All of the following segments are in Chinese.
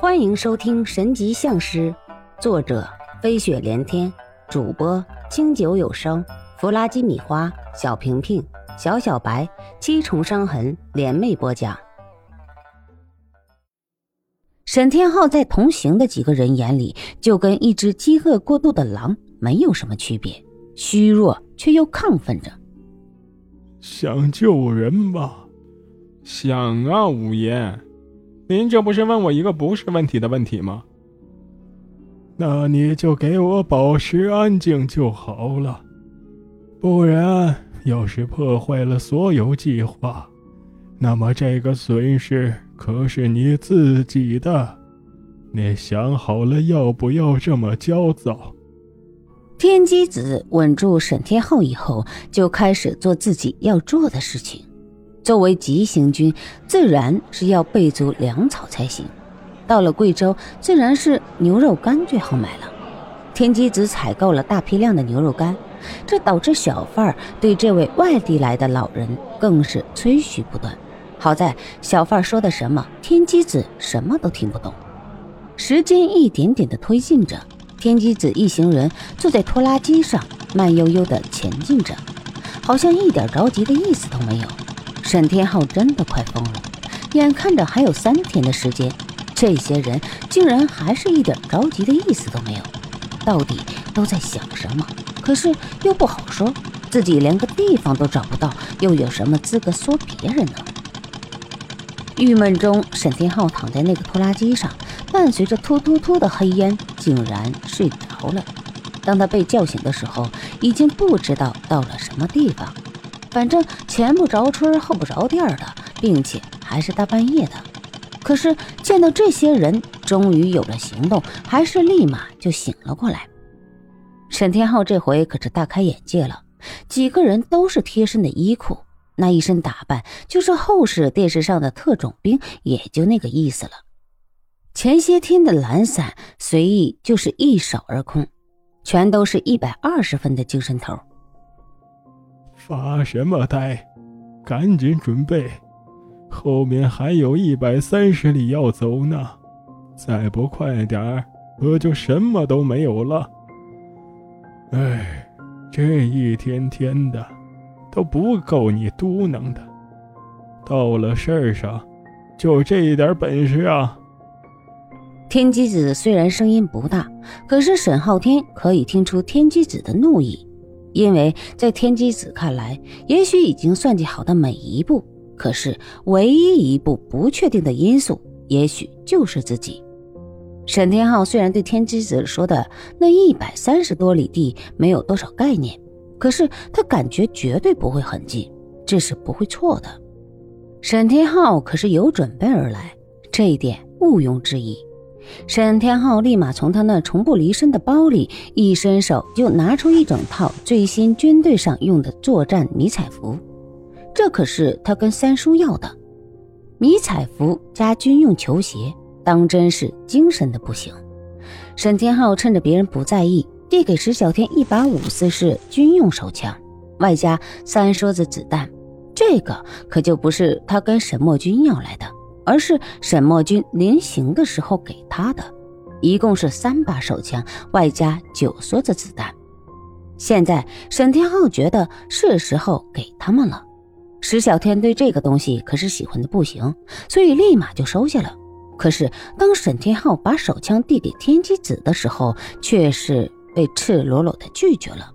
欢迎收听《神级相师》，作者飞雪连天，主播清酒有声，弗拉基米花，小平平，小小白，七重伤痕联袂播讲。沈天浩在同行的几个人眼里，就跟一只饥饿过度的狼没有什么区别，虚弱却又亢奋着。想救人吧？想啊，五爷。您这不是问我一个不是问题的问题吗？那你就给我保持安静就好了，不然要是破坏了所有计划，那么这个损失可是你自己的。你想好了要不要这么焦躁？天机子稳住沈天浩以后，就开始做自己要做的事情。作为急行军，自然是要备足粮草才行。到了贵州，自然是牛肉干最好买了。天机子采购了大批量的牛肉干，这导致小贩儿对这位外地来的老人更是吹嘘不断。好在小贩说的什么，天机子什么都听不懂。时间一点点的推进着，天机子一行人坐在拖拉机上，慢悠悠的前进着，好像一点着急的意思都没有。沈天浩真的快疯了，眼看着还有三天的时间，这些人竟然还是一点着急的意思都没有，到底都在想什么？可是又不好说，自己连个地方都找不到，又有什么资格说别人呢？郁闷中，沈天浩躺在那个拖拉机上，伴随着突突突的黑烟，竟然睡着了。当他被叫醒的时候，已经不知道到了什么地方。反正前不着村后不着店的，并且还是大半夜的。可是见到这些人，终于有了行动，还是立马就醒了过来。沈天浩这回可是大开眼界了，几个人都是贴身的衣裤，那一身打扮就是后世电视上的特种兵，也就那个意思了。前些天的懒散随意就是一扫而空，全都是一百二十分的精神头。发什么呆？赶紧准备，后面还有一百三十里要走呢。再不快点儿，我就什么都没有了。哎，这一天天的，都不够你嘟囔的。到了事儿上，就这一点本事啊！天机子虽然声音不大，可是沈昊天可以听出天机子的怒意。因为在天机子看来，也许已经算计好的每一步，可是唯一一步不确定的因素，也许就是自己。沈天浩虽然对天机子说的那一百三十多里地没有多少概念，可是他感觉绝对不会很近，这是不会错的。沈天浩可是有准备而来，这一点毋庸置疑。沈天浩立马从他那从不离身的包里一伸手，就拿出一整套最新军队上用的作战迷彩服。这可是他跟三叔要的迷彩服加军用球鞋，当真是精神的不行。沈天浩趁着别人不在意，递给石小天一把五四式军用手枪，外加三梭子子弹。这个可就不是他跟沈墨君要来的。而是沈墨君临行的时候给他的，一共是三把手枪，外加九梭子子弹。现在沈天浩觉得是时候给他们了。石小天对这个东西可是喜欢的不行，所以立马就收下了。可是当沈天浩把手枪递给天机子的时候，却是被赤裸裸的拒绝了。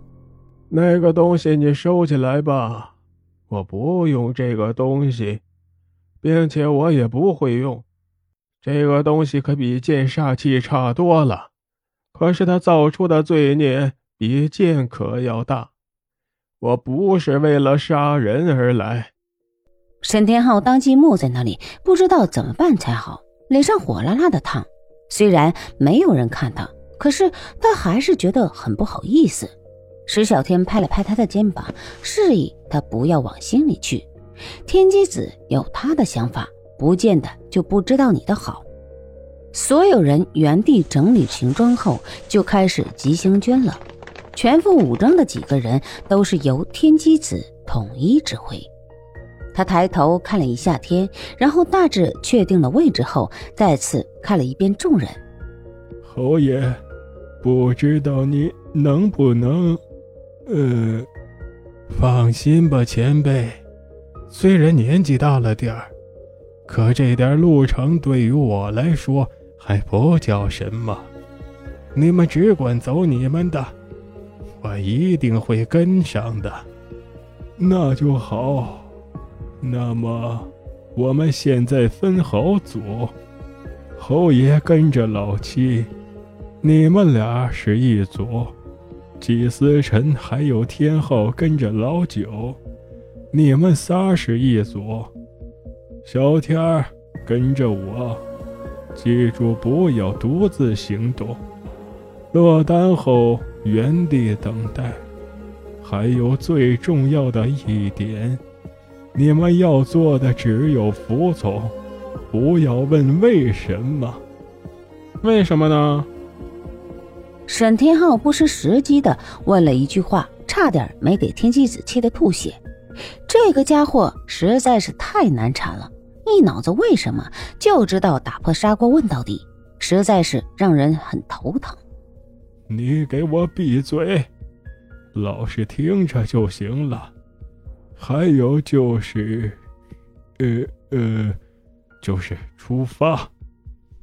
那个东西你收起来吧，我不用这个东西。并且我也不会用，这个东西可比剑煞气差多了。可是它造出的罪孽比剑可要大。我不是为了杀人而来。沈天浩当即木在那里，不知道怎么办才好，脸上火辣辣的烫。虽然没有人看他，可是他还是觉得很不好意思。石小天拍了拍他的肩膀，示意他不要往心里去。天机子有他的想法，不见得就不知道你的好。所有人原地整理行装后，就开始急行军了。全副武装的几个人都是由天机子统一指挥。他抬头看了一下天，然后大致确定了位置后，再次看了一遍众人。侯爷，不知道你能不能……呃，放心吧，前辈。虽然年纪大了点儿，可这点路程对于我来说还不叫什么。你们只管走你们的，我一定会跟上的。那就好。那么，我们现在分好组，侯爷跟着老七，你们俩是一组；季思辰还有天昊跟着老九，你们仨是一组；小天儿跟着我，记住不要独自行动，落单后原地等待。还有最重要的一点。你们要做的只有服从，不要问为什么。为什么呢？沈天浩不失时机的问了一句话，差点没给天机子气得吐血。这个家伙实在是太难缠了，一脑子为什么就知道打破砂锅问到底，实在是让人很头疼。你给我闭嘴，老实听着就行了。还有就是，呃呃，就是出发。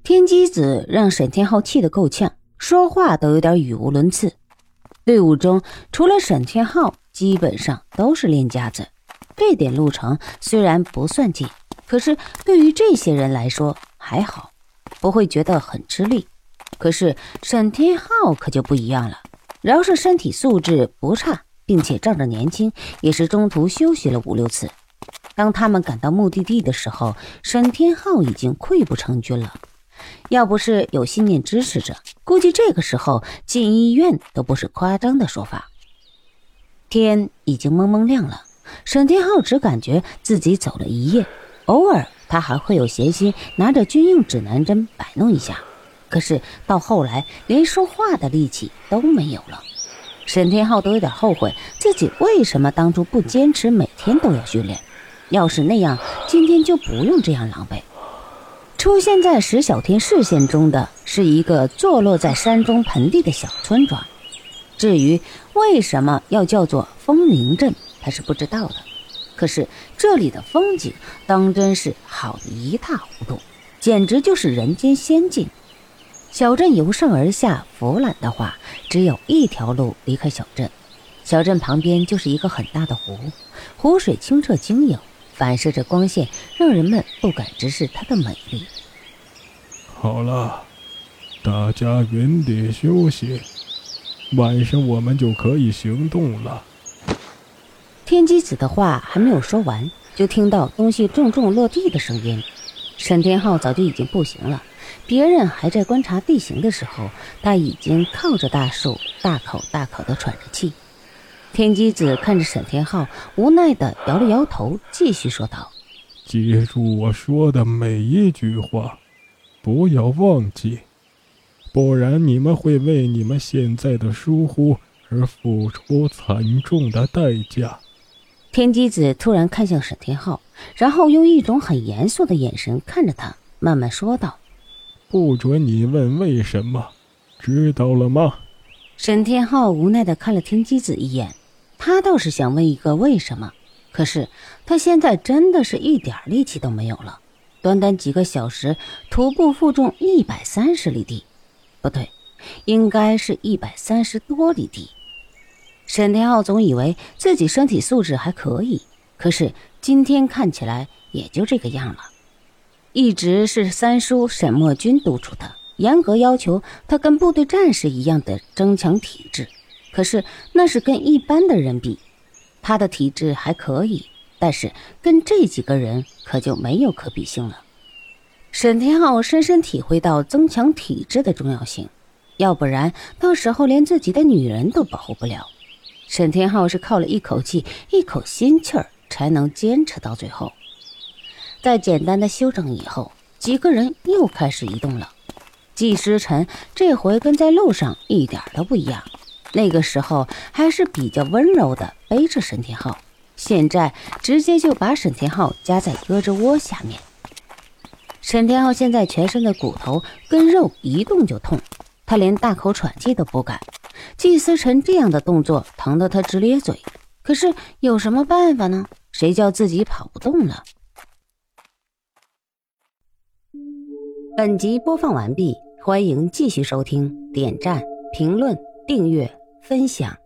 天机子让沈天浩气得够呛，说话都有点语无伦次。队伍中除了沈天浩，基本上都是练家子。这点路程虽然不算近，可是对于这些人来说还好，不会觉得很吃力。可是沈天浩可就不一样了，饶是身体素质不差。并且仗着年轻，也是中途休息了五六次。当他们赶到目的地的时候，沈天浩已经溃不成军了。要不是有信念支持着，估计这个时候进医院都不是夸张的说法。天已经蒙蒙亮了，沈天浩只感觉自己走了一夜。偶尔他还会有闲心拿着军用指南针摆弄一下，可是到后来连说话的力气都没有了。沈天浩都有点后悔自己为什么当初不坚持每天都要训练。要是那样，今天就不用这样狼狈。出现在石小天视线中的是一个坐落在山中盆地的小村庄。至于为什么要叫做风铃镇，他是不知道的。可是这里的风景当真是好的一塌糊涂，简直就是人间仙境。小镇由上而下俯览的话，只有一条路离开小镇。小镇旁边就是一个很大的湖，湖水清澈晶莹，反射着光线，让人们不敢直视它的美丽。好了，大家原地休息，晚上我们就可以行动了。天机子的话还没有说完，就听到东西重重落地的声音。沈天浩早就已经不行了。别人还在观察地形的时候，他已经靠着大树，大口大口地喘着气。天机子看着沈天浩，无奈地摇了摇头，继续说道：“记住我说的每一句话，不要忘记，不然你们会为你们现在的疏忽而付出惨重的代价。”天机子突然看向沈天浩，然后用一种很严肃的眼神看着他，慢慢说道。不准你问为什么，知道了吗？沈天浩无奈的看了天机子一眼，他倒是想问一个为什么，可是他现在真的是一点力气都没有了。短短几个小时，徒步负重一百三十里地，不对，应该是一百三十多里地。沈天浩总以为自己身体素质还可以，可是今天看起来也就这个样了。一直是三叔沈墨君督促他，严格要求他跟部队战士一样的增强体质。可是那是跟一般的人比，他的体质还可以，但是跟这几个人可就没有可比性了。沈天浩深深体会到增强体质的重要性，要不然到时候连自己的女人都保护不了。沈天浩是靠了一口气、一口心气儿才能坚持到最后。在简单的休整以后，几个人又开始移动了。季时辰这回跟在路上一点都不一样，那个时候还是比较温柔的背着沈天浩，现在直接就把沈天浩夹在胳肢窝下面。沈天浩现在全身的骨头跟肉一动就痛，他连大口喘气都不敢。季思辰这样的动作疼得他直咧嘴，可是有什么办法呢？谁叫自己跑不动了？本集播放完毕，欢迎继续收听，点赞、评论、订阅、分享。